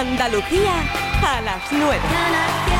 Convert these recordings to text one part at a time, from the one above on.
Andalucía a las 9.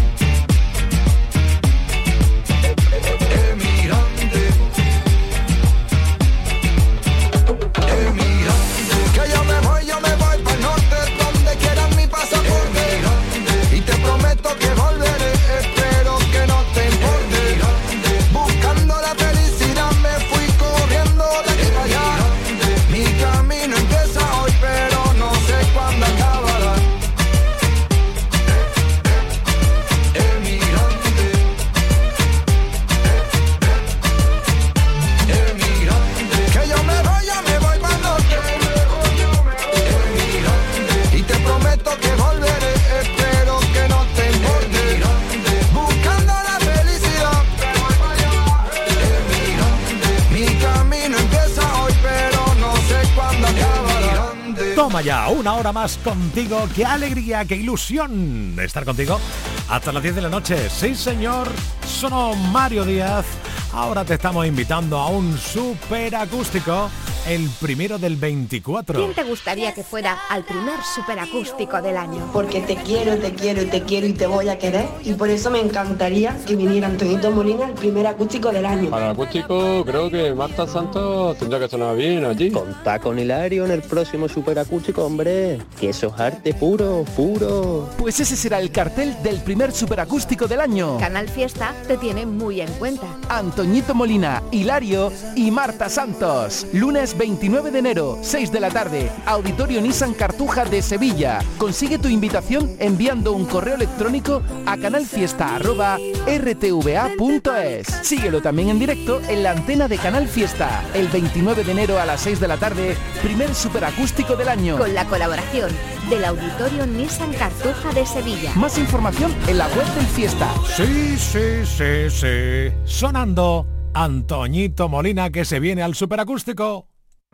contigo. Qué alegría, qué ilusión estar contigo hasta las 10 de la noche. Sí, señor, sonó Mario Díaz. Ahora te estamos invitando a un super acústico, el primero del 24. ¿Quién te gustaría que fuera al primer superacústico del año? Porque te quiero, te quiero, te quiero y te voy a querer. Y por eso me encantaría que viniera Antonito Molina al primer acústico del año. Para el acústico creo que Marta Santos tendría que sonar bien allí. Contar con Hilario en el próximo superacústico, hombre. Que eso es arte puro, puro. Pues ese será el cartel del primer superacústico del año. Canal Fiesta te tiene muy en cuenta. Antoñito Molina, Hilario y Marta Santos. Lunes 29 de enero, 6 de la tarde, Auditorio Nissan Cartuja de Sevilla. Consigue tu invitación enviando un correo electrónico a canalfiesta.rtva.es. Síguelo también en directo en la antena de Canal Fiesta. El 29 de enero a las 6 de la tarde, primer superacústico del año. Con la colaboración del Auditorio Nissan Cartuja de Sevilla. Más información en la web del Fiesta. Sí, sí, sí, sí. Sonando Antoñito Molina que se viene al superacústico.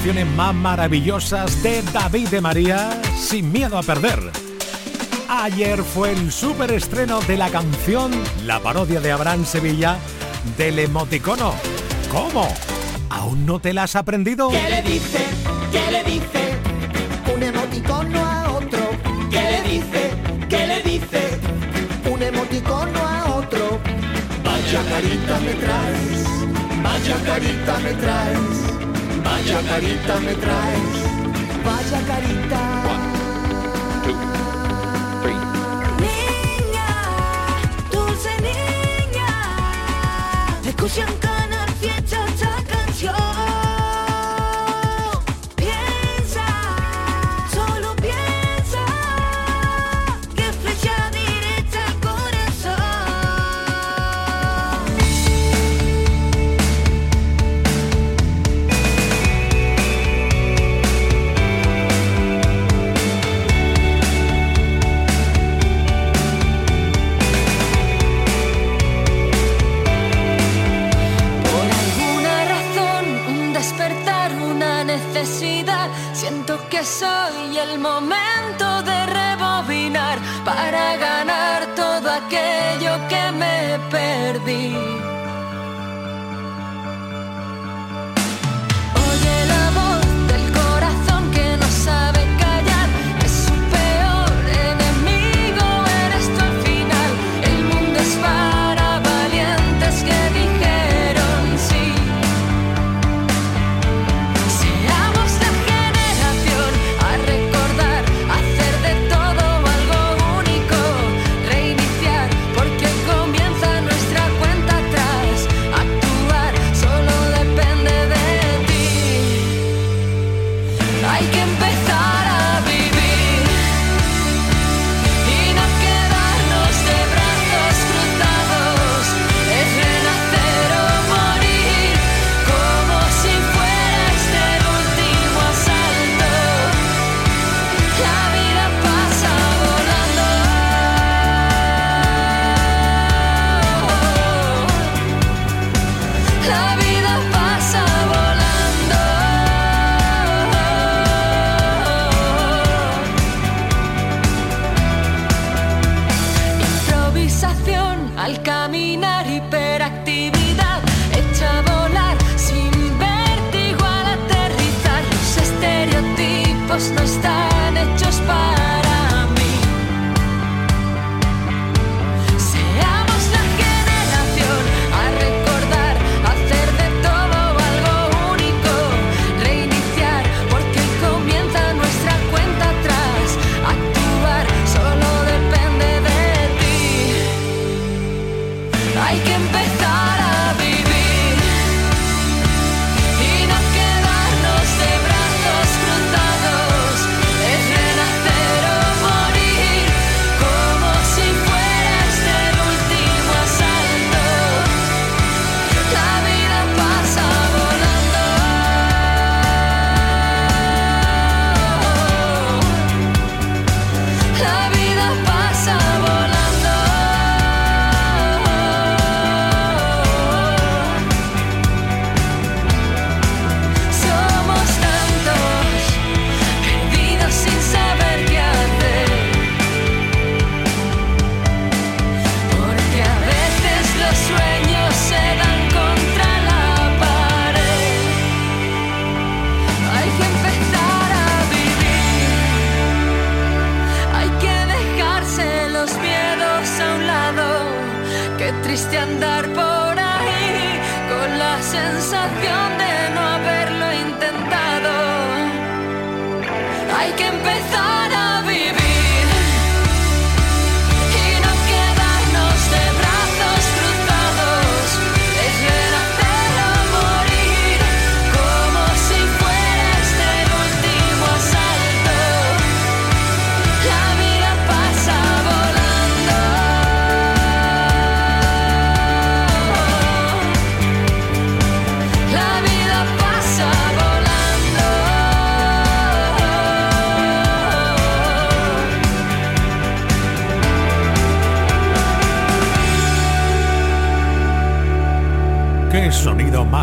canciones más maravillosas de David de María, sin miedo a perder. Ayer fue el superestreno de la canción, la parodia de Abraham Sevilla, del emoticono. ¿Cómo? ¿Aún no te la has aprendido? ¿Qué le dice? ¿Qué le dice? Un emoticono a otro. ¿Qué le dice? ¿Qué le dice? Un emoticono a otro. Vaya carita me traes, vaya carita me traes Vaya carita me traes, vaya carita. Niña, dulce niña, escuchan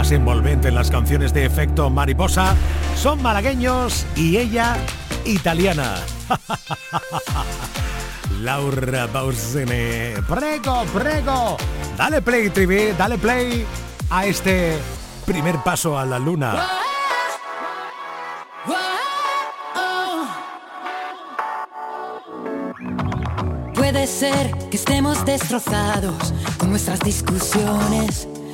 más envolvente en las canciones de efecto mariposa son malagueños y ella italiana. Laura Pausini. Prego, prego. Dale play, Trivi, dale play a este primer paso a la luna. Puede ser que estemos destrozados con nuestras discusiones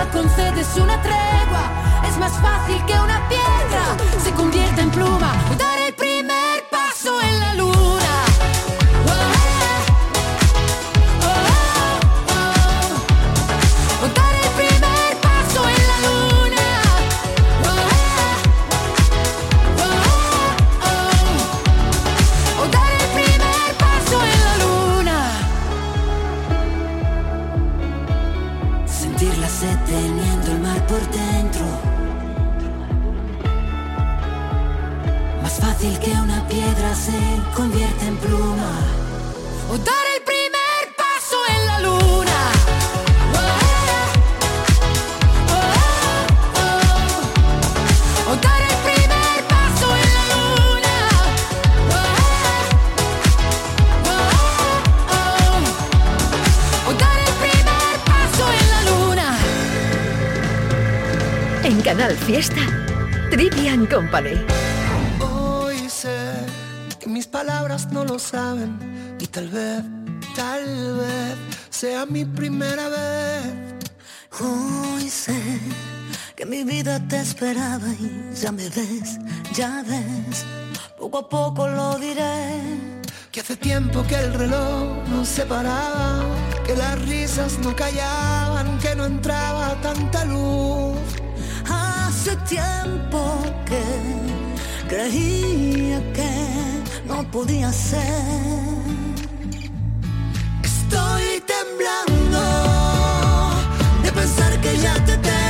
nunca concedes una tregua, es más fácil que una piedra se convierta en pluma. Canal Fiesta, Trivian Company. Hoy sé que mis palabras no lo saben tal vez, tal vez sea mi primera vez. Hoy sé que mi vida te esperaba y ya me ves, ya ves, poco a poco lo diré. Que hace tiempo que el reloj no se paraba, que las risas no callaban, que no entraba tanta luz. Hace tiempo que creía que no podía ser. Estoy temblando de pensar que ya te tengo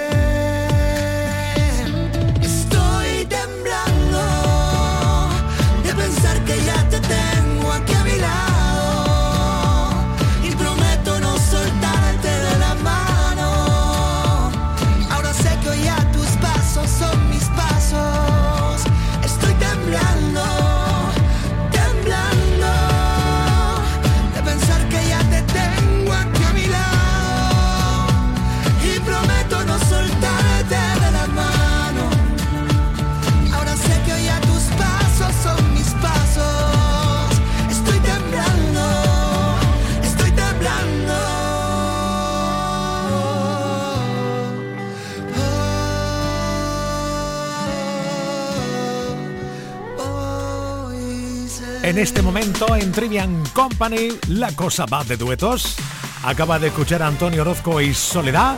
En este momento en Trivian Company la cosa va de duetos. Acaba de escuchar a Antonio Orozco y Soledad.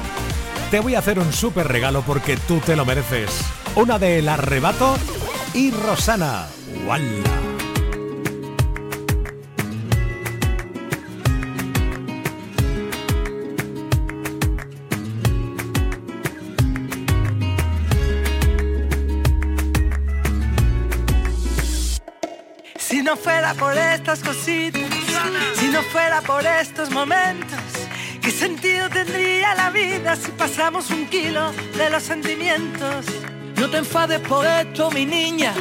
Te voy a hacer un súper regalo porque tú te lo mereces. Una de El Arrebato y Rosana. ¡Wala! No fuera por estas cositas, si no fuera por estos momentos, ¿qué sentido tendría la vida si pasamos un kilo de los sentimientos? No te enfades por esto, mi niña,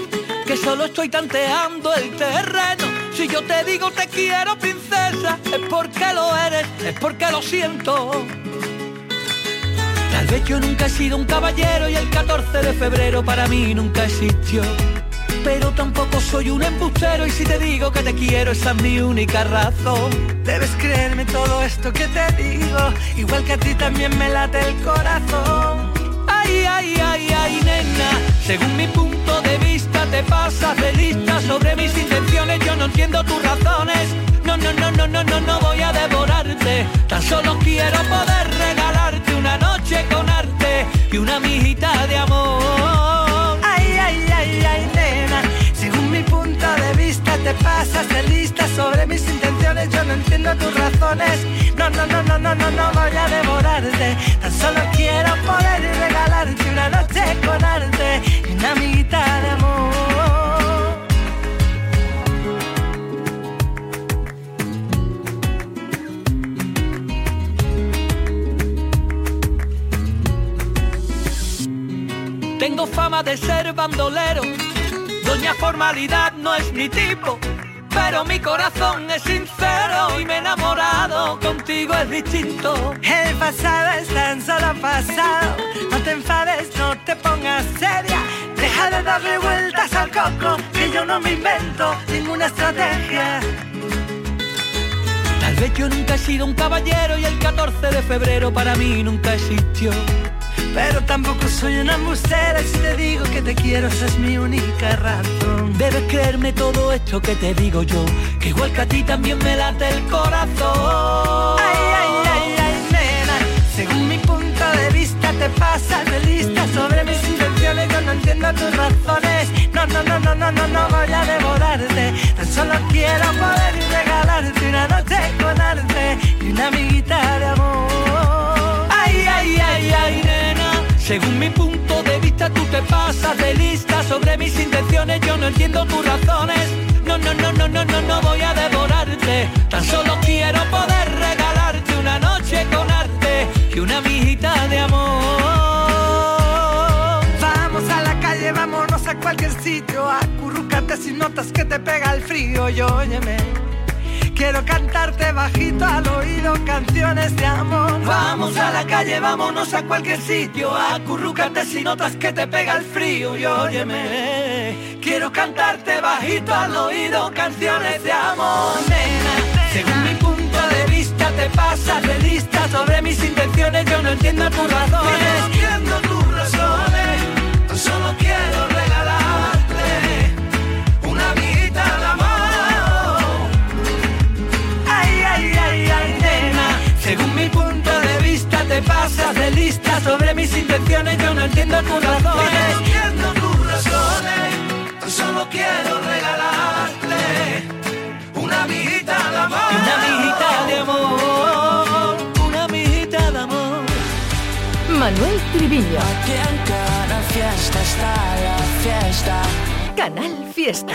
que solo estoy tanteando el terreno. Si yo te digo te quiero, princesa, es porque lo eres, es porque lo siento. Tal vez yo nunca he sido un caballero y el 14 de febrero para mí nunca existió. Pero tampoco soy un embustero y si te digo que te quiero esa es mi única razón. Debes creerme todo esto que te digo, igual que a ti también me late el corazón. Ay, ay, ay, ay, nena, según mi punto de vista te pasas de lista sobre mis intenciones, yo no entiendo tus razones. No, no, no, no, no, no, no voy a devorarte, tan solo quiero poder regalarte una noche con arte y una mijita de amor. Te pasas de lista sobre mis intenciones, yo no entiendo tus razones. No, no, no, no, no, no, no voy a devorarte, tan solo quiero poder regalarte una noche con arte y una amiguita de amor. Tengo fama de ser bandolero, doña formalidad no es mi tipo, pero mi corazón es sincero y me he enamorado, contigo es distinto. El pasado es tan solo pasado, no te enfades, no te pongas seria, deja de darle vueltas al coco, que yo no me invento ninguna estrategia. Tal vez yo nunca he sido un caballero y el 14 de febrero para mí nunca existió. Pero tampoco soy una embustera y si te digo que te quiero, esa es mi única razón. Debes creerme todo esto que te digo yo, que igual que a ti también me late el corazón. Ay, ay, ay, ay, nena, según mi punto de vista te pasas de lista sobre mis intenciones, yo no entiendo tus razones. No, no, no, no, no, no, no voy a devorarte, tan solo quiero poder regalarte una noche con arte y una amiguita de amor. Según mi punto de vista tú te pasas de lista sobre mis intenciones, yo no entiendo tus razones. No, no, no, no, no, no, no voy a devorarte. Tan solo quiero poder regalarte una noche con arte y una mijita de amor. Vamos a la calle, vámonos a cualquier sitio, acurrucate sin notas que te pega el frío y óyeme. Quiero cantarte bajito al oído canciones de amor. Vamos a la calle, vámonos a cualquier sitio. Acurrúcate si notas que te pega el frío y óyeme. Quiero cantarte bajito al oído canciones de amor, nena. Según mi punto de vista te pasas de lista sobre mis intenciones. Yo no entiendo tus razones. No entiendo tus te pasas de lista sobre mis intenciones. Yo no entiendo tus razones. No entiendo tus razones. Tan solo quiero regalarte una amiguita de amor. Una amiguita de amor. Una amiguita de amor. Manuel Triviño. Aquí en cada fiesta está la fiesta. Canal Fiesta.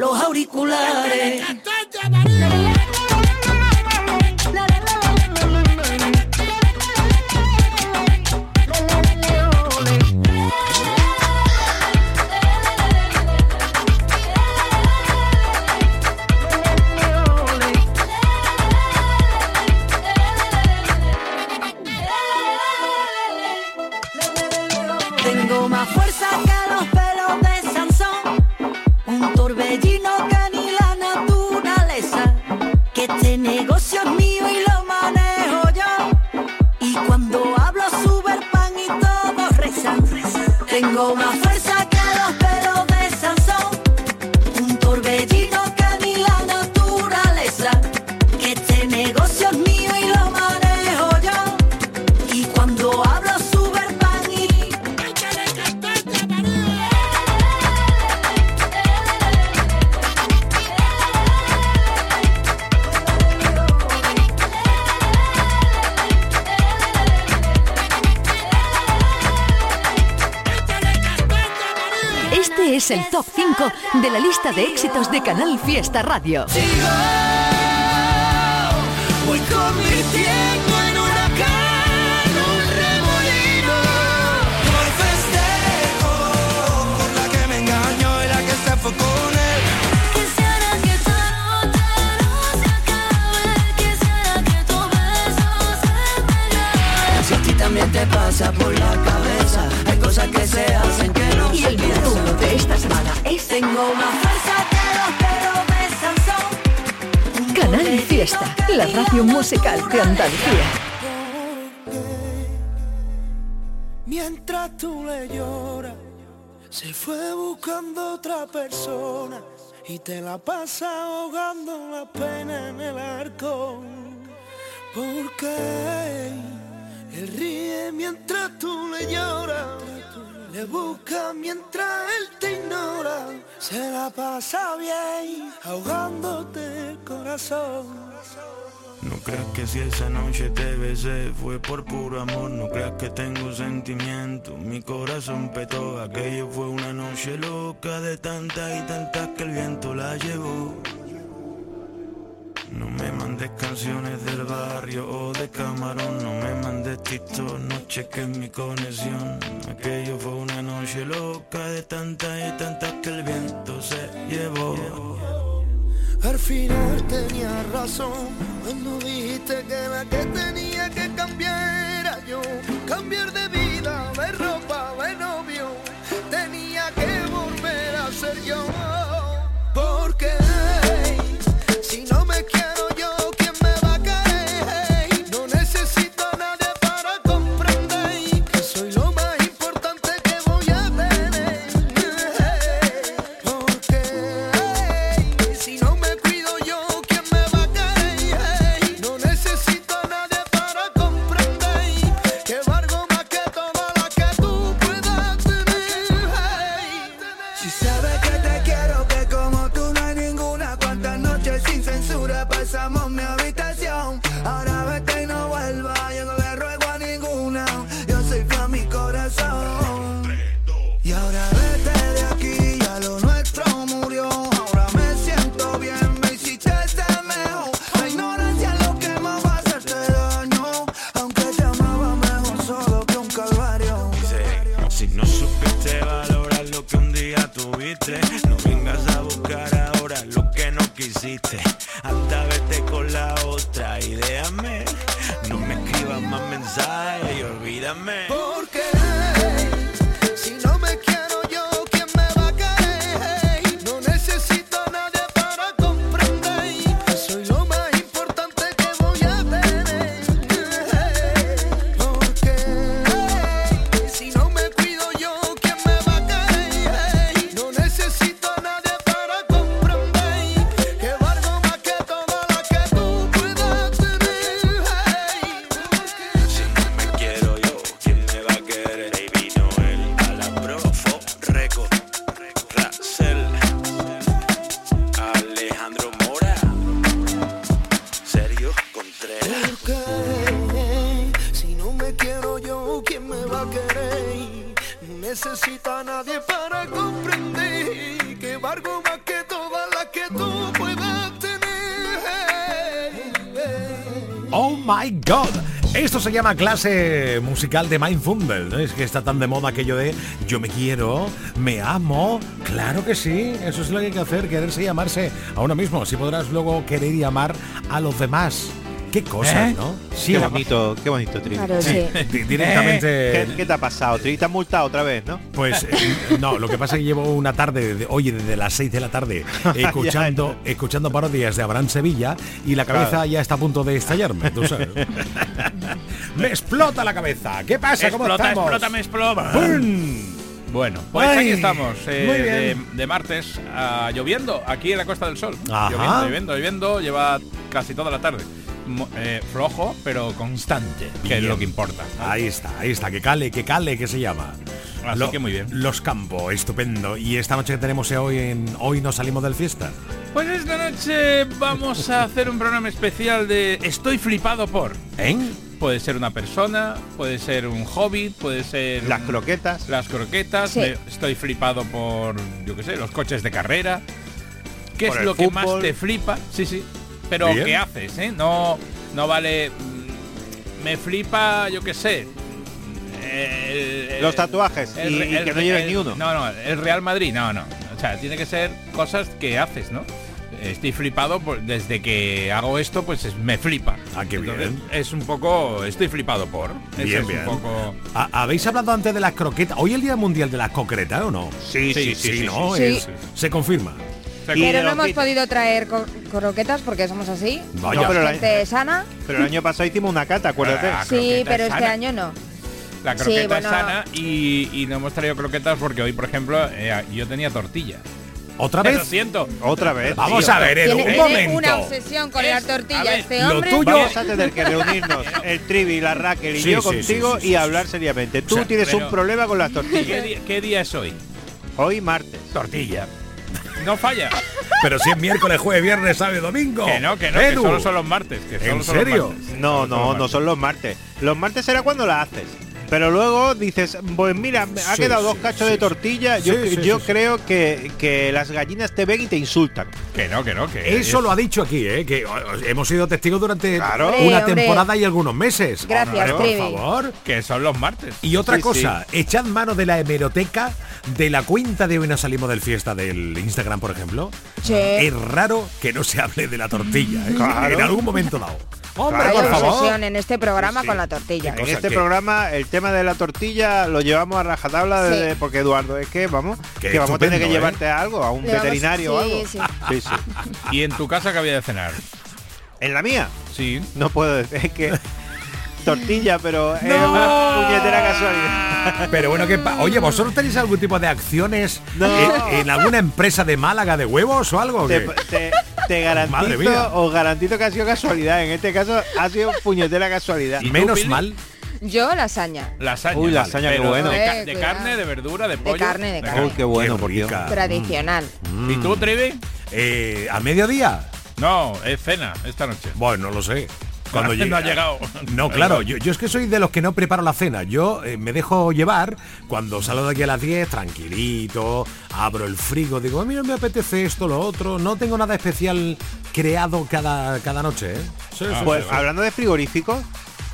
los auriculares. Tengo más fuerza. Oh my lista de éxitos de Canal Fiesta Radio. Tengo más fuerza que los de Canal Fiesta, la radio musical de Andalucía. Mientras tú le lloras, se fue buscando otra persona y te la pasa ahogando la pena en el arcón. Porque él ríe mientras tú le lloras, le busca mientras él te ahora se la pasa bien ahogándote el corazón. No creas que si esa noche te besé fue por puro amor, no creas que tengo sentimiento. Mi corazón petó, aquello fue una noche loca de tantas y tantas que el viento la llevó mandes canciones del barrio o de camarón. No me mandes tito, no cheques mi conexión. Aquello fue una noche loca de tantas y tantas que el viento se llevó. Al final tenía razón cuando dijiste que la que tenía que cambiar era yo. Cambiar de vida, ver ropa, de novio. Tenía que volver a ser yo. Se llama clase musical de Mindfumble, ¿no? Es que está tan de moda aquello de yo me quiero, me amo. Claro que sí, eso es lo que hay que hacer, quererse y amarse a uno mismo. Así podrás luego querer y amar a los demás. Qué cosas, ¿Eh? ¿no? qué bonito, qué bonito, Tri. Claro, sí. Directamente- ¿Qué, qué te ha pasado, Tri? ¿Te has multado otra vez, no? Pues eh, no, lo que pasa es que llevo una tarde, de, oye, desde las 6 de la tarde, escuchando, escuchando parodias de Abraham Sevilla y la cabeza Claro. ya está a punto de estallarme, tú sabes. Me explota la cabeza. ¿Qué pasa? ¿Cómo Explota, estamos? explota, me explota. Bueno, pues Ay, aquí estamos, eh, de, de martes, ah, lloviendo, aquí en la Costa del Sol. Ajá. Lloviendo, lloviendo, lloviendo, lleva casi toda la tarde. Eh, flojo, pero constante, que es lo que importa. Ahí está, ahí está, que cale, que cale, que se llama. Así que muy bien. Los Campos, estupendo. Y esta noche que tenemos hoy en Hoy nos salimos del fiesta. Pues esta noche vamos a hacer un programa especial de Estoy flipado por. ¿Eh? Puede ser una persona, puede ser un hobbit, puede ser... Las croquetas. Las croquetas. Sí. me- estoy flipado por, yo qué sé, los coches de carrera. ¿Qué Por es el lo que más te flipa? Sí, sí. Pero Bien. ¿qué haces? eh? No, no vale... mm, Me flipa, yo qué sé. el- el- Los tatuajes y- y que no lleves el- ni uno. No, no, el Real Madrid, no, no. O sea, tiene que ser cosas que haces, ¿no? Estoy flipado por- desde que hago esto, pues es- me flipa. Ah, qué Entonces, bien. Es un poco, estoy flipado por. Bien, es bien. un poco. ¿Ha- ¿Habéis hablado antes de las croquetas? ¿Hoy el Día Mundial de las concretas o no? Sí, sí, sí, sí, ¿no? sí. Es- se confirma. Pero no hemos podido traer croquetas porque somos así. Vaya. No, pero la- Gente sana. Pero el año pasado hicimos una cata, acuérdate. Ah, Sí, pero es este año no. La Sí, croqueta bueno. es sana y, y no hemos traído croquetas porque hoy, por ejemplo, eh, yo tenía tortilla. ¿Otra Lo vez? siento. Otra vez. Vamos a ver, Edu, un momento. una obsesión con la tortilla ver, este lo hombre. tuyo- Vamos a tener que reunirnos el Trivi, la Raquel y Sí, yo sí, contigo sí, sí, y hablar seriamente. Tú O sea, tienes pero- un problema con las ¿Qué tortillas. día, qué día es hoy? Hoy martes. Tortilla. No falla. Pero si es miércoles, jueves, viernes, sábado y domingo. Que no, que no, Edu. que solo son los martes. Que solo ¿En son los serio? martes. No, no, no son los martes. Los martes será cuando la haces. Pero luego dices, pues mira, me ha Sí, quedado sí, dos cachos sí, de sí. tortilla. Yo, Sí, sí, yo sí, sí. creo que, que las gallinas te ven y te insultan. Que no, que no, que Eso es- lo ha dicho aquí, ¿eh? que hemos sido testigos durante Claro. una hombre. temporada y algunos meses. Gracias, Hombre, por favor. que son los martes. Y otra Sí, cosa, echad mano de la hemeroteca de la cuenta de hoy nos salimos del fiesta del Instagram, por ejemplo. Sí. Es raro que no se hable de la tortilla, ¿eh? Claro. En algún momento dado. Hombre, Claro, Hay por favor. obsesión en este programa Sí, sí. con la tortilla. En este que- programa el tema de la tortilla lo llevamos a rajatabla Sí. desde- porque Eduardo es que vamos Qué que vamos a tener que ¿eh? llevarte a algo, a un Le vamos- veterinario o algo. sí. Sí, sí. ¿Y en tu casa que había de cenar? En la mía Sí. no puedo decir es que tortilla, pero es una puñetera casualidad. Pero bueno, que oye, ¿vosotros tenéis algún tipo de acciones No. en, en alguna empresa de Málaga de huevos o algo? Te, te- garantizo, os garantizo que ha sido casualidad. En este caso ha sido puñetera casualidad. ¿Y Menos mal. Yo lasaña. Lasaña. Uy, vale. lasaña, qué Pero bueno. De, ca- de cuidado. carne, de verdura, de pollo. carne, de carne. Uy, qué bueno, Qué por Dios. Tradicional. ¿Y tú, Trivi? Eh, ¿A mediodía? No, es cena esta noche. Bueno, no lo sé. Cuando No ha llegado. No, claro, yo, yo es que soy de los que no preparo la cena. Yo eh, me dejo llevar cuando salgo de aquí a las 10, tranquilito, abro el frigo, digo, mira, me apetece esto, lo otro. No tengo nada especial creado cada, cada noche, ¿eh? Sí, sí, Pues sí, sí. hablando de frigoríficos,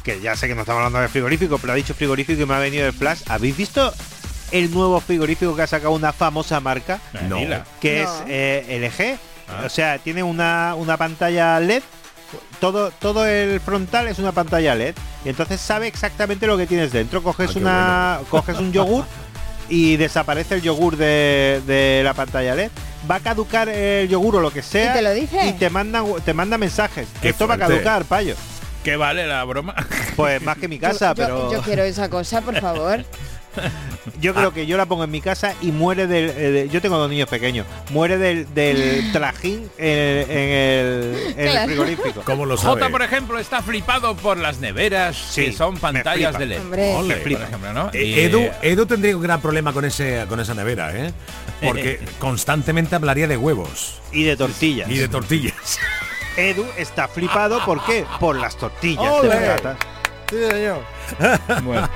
que ya sé que no estamos hablando de frigorífico, pero ha dicho frigorífico y me ha venido el flash. ¿Habéis visto el nuevo frigorífico que ha sacado una famosa marca? No. Que No. es eh, LG. Ah. O sea, tiene una, una pantalla LED. Todo, todo el frontal es una pantalla LED. Y entonces sabe exactamente lo que tienes dentro. Coges Ah, una. Coges un yogur y desaparece el yogur de, de la pantalla LED. Va a caducar el yogur o lo que sea. te lo dice? Y te manda, te manda mensajes. Qué Esto va a caducar, payo. ¿Qué vale la broma? Pues más que mi casa, Yo- yo, pero yo, quiero esa cosa, por favor. creo que yo la pongo en mi casa y muere del. eh, de- yo tengo dos niños pequeños. Muere del, del trajín en, en el, en el Claro. frigorífico. ¿Cómo lo sabe? Jota, por ejemplo, está flipado por las neveras Sí, que son me pantallas flipa. de LED. Hombre. Ole. Me flipa, por ejemplo, ¿no? Eh, Y, Edu, eh, Edu tendría un gran problema con ese con esa nevera, ¿eh? Porque constantemente hablaría de huevos Y de tortillas. y de tortillas. Edu está flipado, ¿por qué? Por las tortillas Ole. de patatas. Sí, señor. Bueno,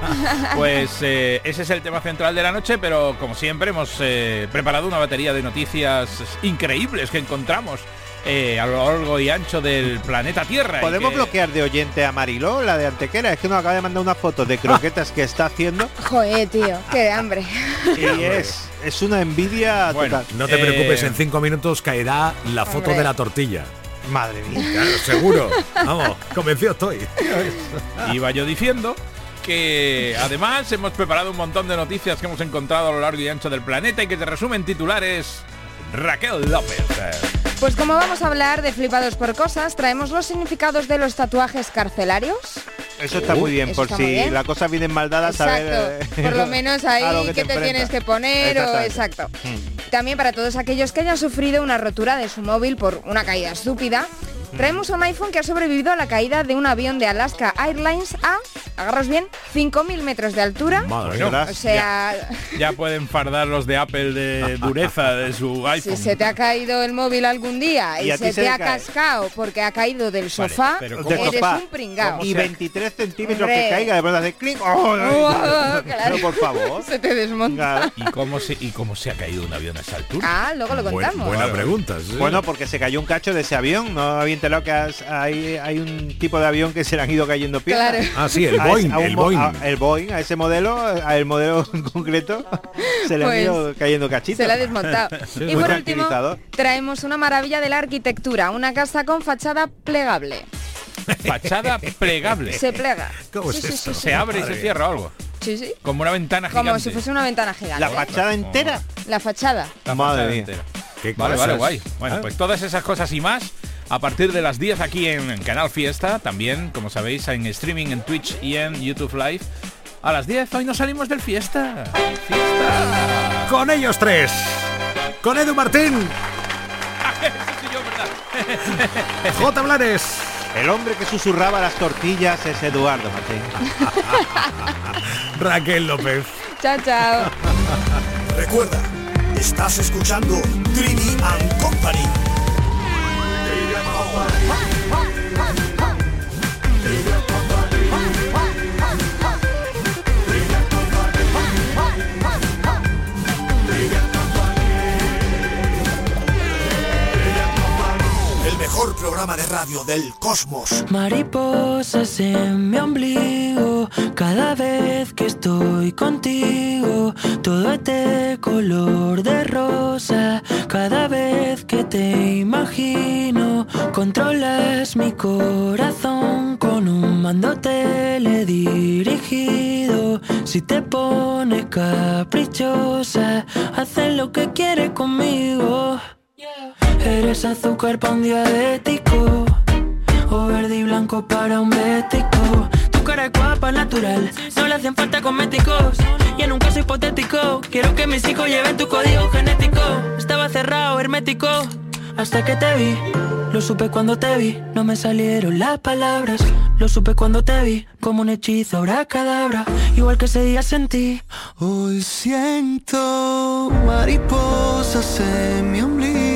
pues eh, ese es el tema central de la noche, pero como siempre hemos eh, preparado una batería de noticias increíbles que encontramos eh, a lo largo y ancho del planeta Tierra. ¿Podemos que- bloquear de oyente a Mariló, la de Antequera? Es que nos acaba de mandar unas fotos de croquetas que está haciendo Joder, tío, qué hambre. y es, es una envidia total. No te Eh, preocupes, en cinco minutos caerá la foto Hombre. de la tortilla. Madre mía. Claro, seguro. Vamos, convencido estoy. Iba yo diciendo que además hemos preparado un montón de noticias que hemos encontrado a lo largo y ancho del planeta y que te resumen titulares Raquel López. Pues como vamos a hablar de flipados por cosas, traemos los significados de los tatuajes carcelarios. Eso está muy bien, Eso por si bien. la cosa viene mal dada, saber Exacto. eh, Por lo menos ahí que que te, te tienes que poner o exacto. También para todos aquellos que hayan sufrido una rotura de su móvil por una caída estúpida, traemos un iPhone que ha sobrevivido a la caída de un avión de Alaska Airlines a, agarros bien, 5.000 metros de altura. Madre Bueno, O sea, Ya pueden fardar los de Apple de dureza de su iPhone. si se te ha caído el móvil algún día Y se se te ha cae. cascado porque ha caído del sofá, pero eres sofá. un pringao. Y 23 centímetros Hombre. que caiga, de verdad, de clic. ¡Oh! Oh, claro. Por favor. Se te desmonta. Claro. ¿Y cómo, se, ¿Y cómo se ha caído un avión a esa altura? Ah, luego lo Buen- contamos. buena pregunta. sí. Bueno, porque se cayó un cacho de ese avión. No había hay, hay un tipo de avión que se le han ido cayendo piezas. Claro. Ah, sí, el A Boeing, a el Boeing. a- el Boeing, a ese modelo, a el modelo en concreto, se le han Pues, ido cayendo cachitos. Se la ha desmontado. Sí, y por último, traemos una maravilla de la arquitectura, una casa con fachada plegable. Fachada plegable. Se plega. ¿Cómo Sí, es sí. Se abre y se cierra algo. Sí, sí. Como una ventana gigante. Como si fuese una ventana gigante. La fachada entera. La fachada. La Madre fachada mía. entera. Qué Vale, cosas. vale, guay. Bueno, Ah. pues todas esas cosas y más a partir de las 10 aquí en Canal Fiesta, también, como sabéis, en streaming en Twitch y en YouTube Live. A las 10 hoy nos salimos del fiesta. Fiesta. Con ellos tres. Con Edu Martín. J. Blanes. El hombre que susurraba las tortillas es Eduardo Martín. Raquel López. Chao, chao. Recuerda, estás escuchando Trini and Company. El mejor programa de radio del cosmos. Mariposas en mi ombligo, cada vez que estoy contigo, todo es de color de rosa, cada vez que te imagino, controlas mi corazón con un mando teledirigido, si te pones caprichosa, haces lo que quieres conmigo. Eres azúcar para un diabético O verde y blanco para un bético. Tu cara es guapa, natural No le hacen falta cosméticos. Y en un caso hipotético Quiero que mis hijos lleven tu código genético. Estaba cerrado, hermético Hasta que te vi. Lo supe cuando te vi No me salieron las palabras. Lo supe cuando te vi Como un hechizo, ahora cadabra. Igual que ese día sentí Hoy siento mariposas en mi ombligo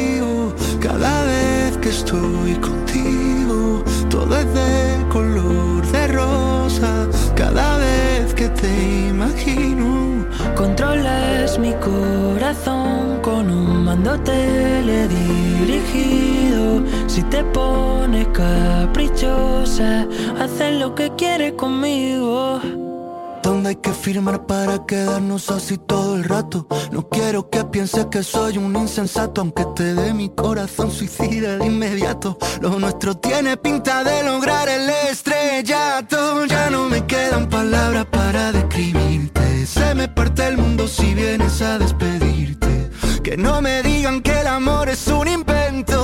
cada vez que estoy contigo. Todo es de color de rosa cada vez que te imagino. Controlas mi corazón con un mando teledirigido. Si te pones caprichosa, haces lo que quieres conmigo. Donde hay que firmar para quedarnos así todo el No quiero que pienses que soy un insensato, aunque te dé mi corazón suicida de inmediato. Lo nuestro tiene pinta de lograr el estrellato. Ya no me quedan palabras para describirte. Se me parte el mundo si vienes a despedirte. Que no me digan que el amor es un invento.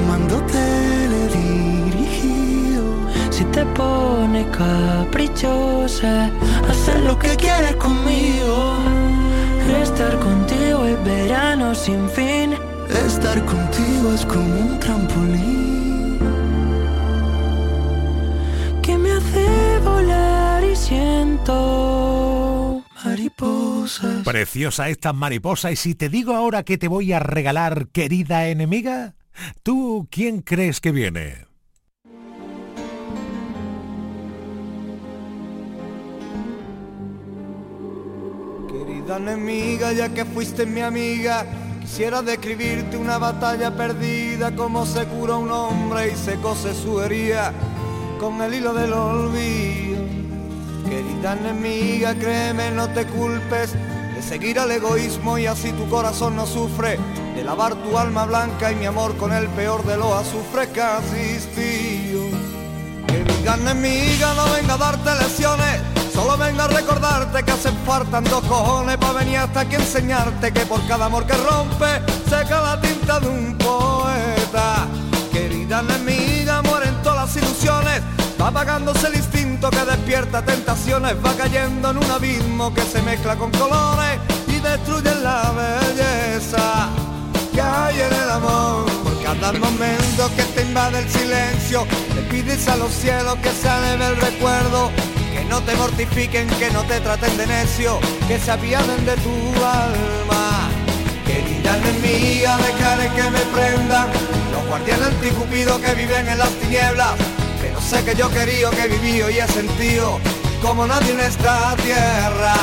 te pones caprichosa, hacer lo que quieres conmigo. Estar contigo es verano sin fin. Estar contigo es como un trampolín que me hace volar y siento mariposas. Preciosa esta mariposa y si te digo ahora que te voy a regalar, querida enemiga, ¿tú quién crees que viene? Querida enemiga, ya que fuiste mi amiga, quisiera describirte una batalla perdida, como se cura un hombre y se cose su herida con el hilo del olvido. Querida enemiga, créeme, no te culpes de seguir al egoísmo y así tu corazón no sufre, de lavar tu alma blanca y mi amor con el peor de los azufres que has existido. Querida enemiga, no venga a darte lesiones, solo venga a recordarte que hacen falta dos cojones para venir hasta aquí enseñarte que por cada amor que rompe seca la tinta de un poeta. Querida enemiga, mueren todas las ilusiones, va apagándose el instinto que despierta tentaciones, va cayendo en un abismo que se mezcla con colores y destruye la belleza que hay en el amor. Momento que te invade el silencio, le pides a los cielos que se aleve el recuerdo, no te mortifiquen, que no te traten de necio, que se apiaden de tu alma. Querida enemiga, dejaré que me prendan los guardianes anticupidos que viven en las tinieblas. Pero sé que yo querido, que vivido y he sentido como nadie en esta tierra.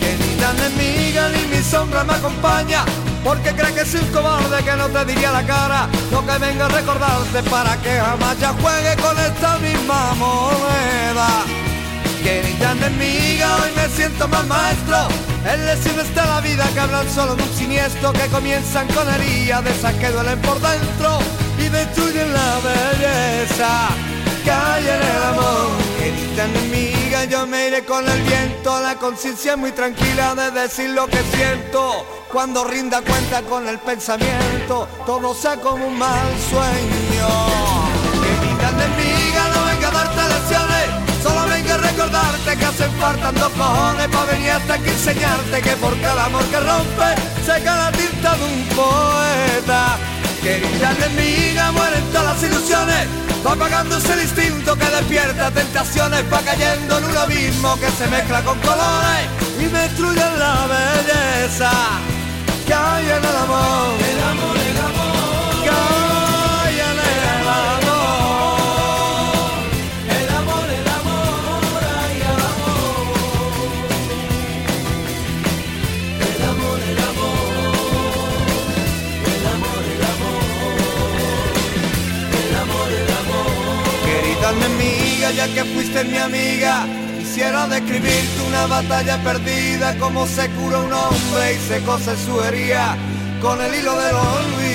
Querida enemiga, ni mi sombra me acompaña, porque cree que soy un cobarde que no te diría la cara. Lo que venga a recordarte para que jamás ya juegue con esta misma moneda. Querida enemiga, hoy me siento más maestro. En lesiones de la vida que hablan solo de un siniestro que comienzan con heridas de esas que duelen por dentro y destruyen la belleza que en el amor. Querida enemiga, yo me iré con el viento, la conciencia muy tranquila de decir lo que siento. Cuando rinda cuenta con el pensamiento, todo sea como un mal sueño. Que hacen falta dos cojones para venir hasta aquí enseñarte que por cada amor que rompe seca la tinta de un poeta. Querida enemiga, mueren todas las ilusiones, va apagándose el instinto que despierta tentaciones, va cayendo en un abismo que se mezcla con colores y destruye la belleza que hay en el amor. El amor, el amor. Que ya que fuiste mi amiga, quisiera describirte una batalla perdida, como se cura un hombre y se cose su herida con el hilo del olvido.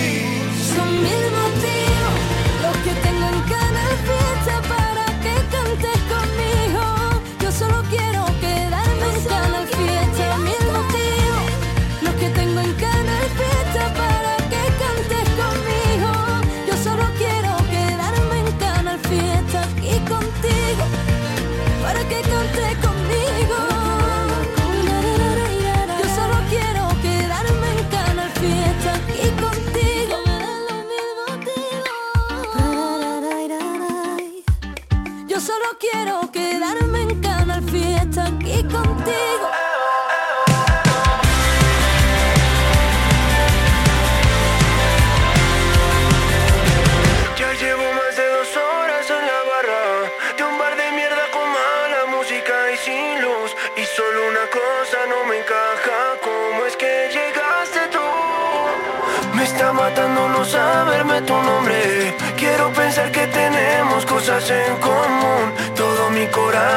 ¿Cómo es que llegaste tú? Me está matando no saberme tu nombre. Quiero pensar que tenemos cosas en común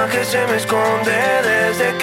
coraje se me esconde desde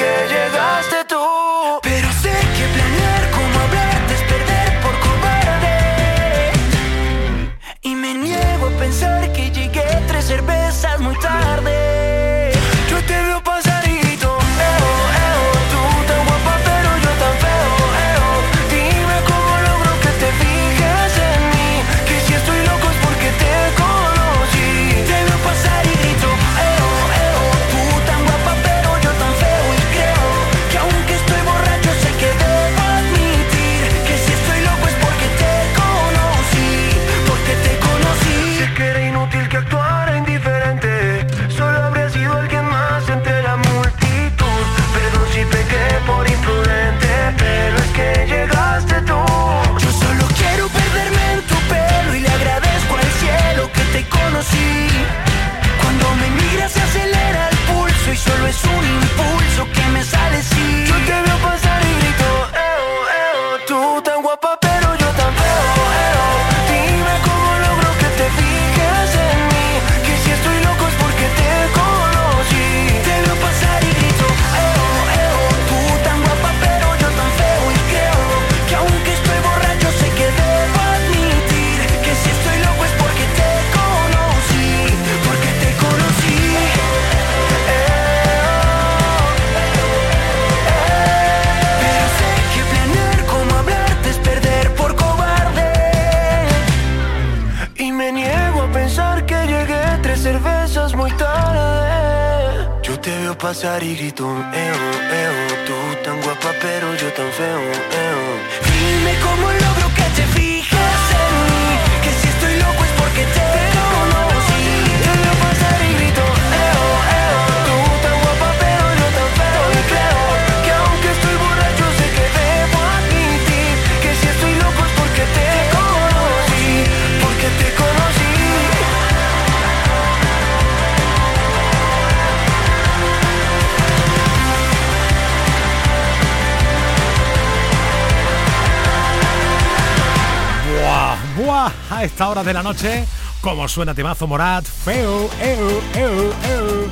passare i grido, eo, eh, oh, eo, eh, oh, tu tengo a esta hora de la noche. Como suena Temazo Morat, feo, eu, eu, eu.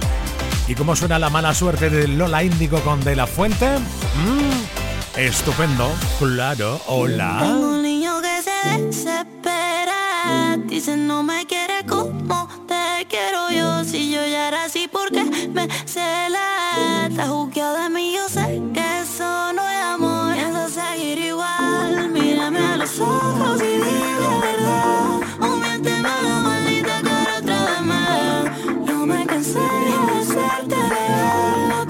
¿Y cómo suena la mala suerte de Lola Índigo con De La Fuente? Mm, estupendo, claro, hola. Tengo un niño que se desespera, dice no me quiere como te quiero yo. Si yo ya era así, porque me cela? Está juzgado de mí, yo sé que eso no es amor los ojos y dime la verdad. O me malo, maldita, con otra vez más. No me cansé de hacerte real.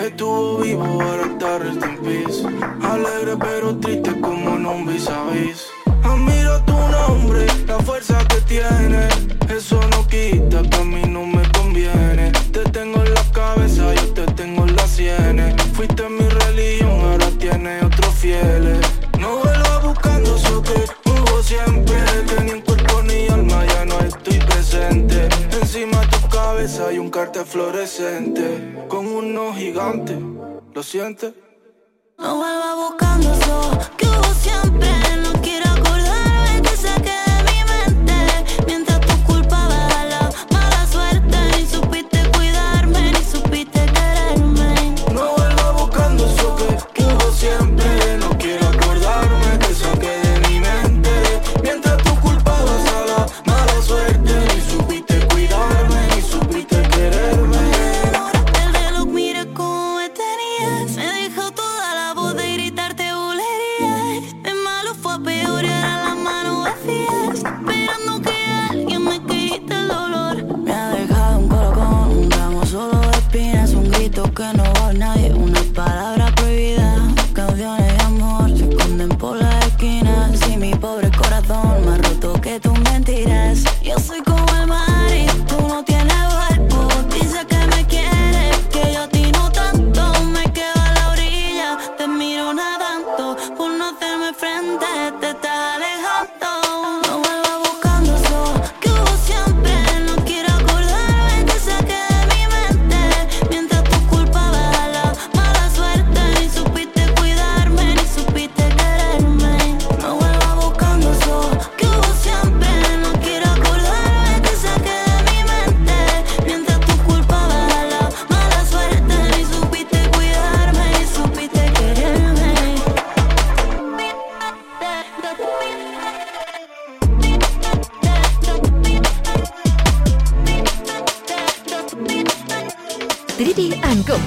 Estuvo vivo, para estar en in peace. Alegre pero triste como no un vis. A mí ¿Lo sientes? No vuelva buscando eso.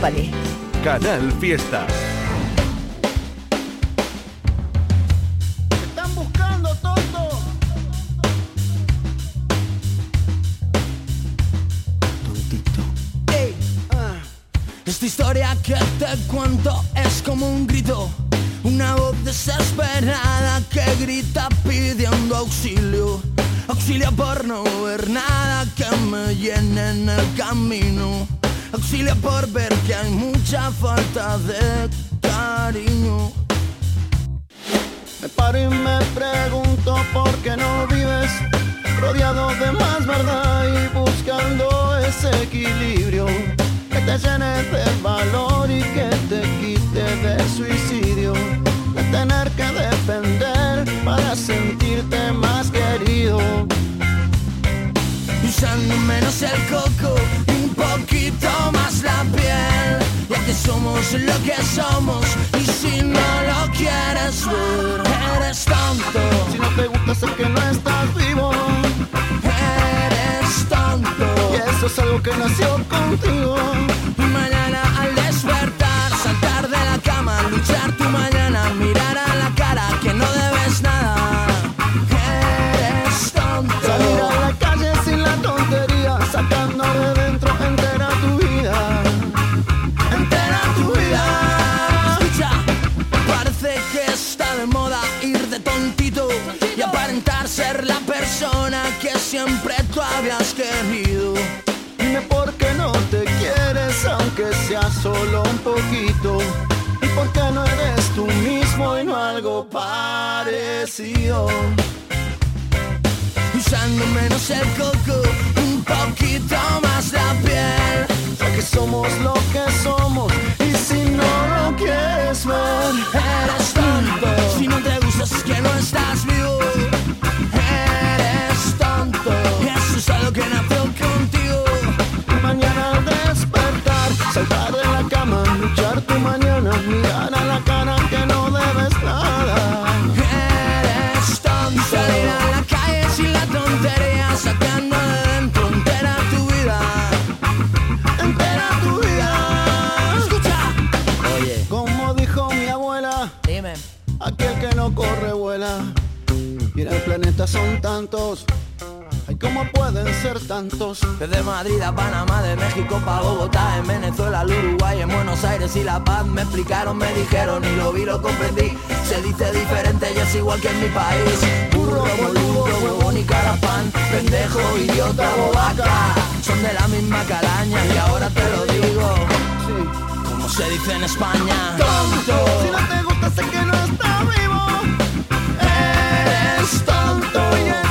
Company. Canal Fiesta. Esta historia que te cuento es como un grito, una voz desesperada que grita pidiendo auxilio, auxilio por no ver nada que me llene en el camino auxilia por ver que hay mucha falta de cariño. Me paro y me pregunto por qué no vives rodeado de más verdad y buscando ese equilibrio que te llene de valor y que te quite de suicidio, de tener que defender para sentirte más querido usando menos el coco, un poquito más la piel. Ya que somos lo que somos y si no lo quieres ver, eres tonto. Si no te gusta es que no estás vivo. Eres tonto. Y eso es algo que nació contigo. Y mañana al despertar, saltar de la cama, luchar tu mañana, mirar a la cara que no debes ser la persona que siempre tú habías querido. Dime por qué no te quieres aunque sea solo un poquito Y por qué no eres tú mismo y no algo parecido Usando menos el coco, un poquito más la piel. Ya que somos lo que somos y si no lo quieres ver Eres tonto. Si no te gustas es que no estás vivo. Son tantos, ay, ¿cómo pueden ser tantos? Desde Madrid a Panamá, de México pa' Bogotá, en Venezuela, al Uruguay, en Buenos Aires y La Paz. Me explicaron, me dijeron y lo vi, lo comprendí. Se dice diferente y es igual que en mi país. Burro, boludo, huevón y carapán. Pendejo, idiota, bobaca. Son de la misma calaña y ahora te lo digo. Como se dice en España. tonto. Si no te gusta sé que no está vivo. yeah.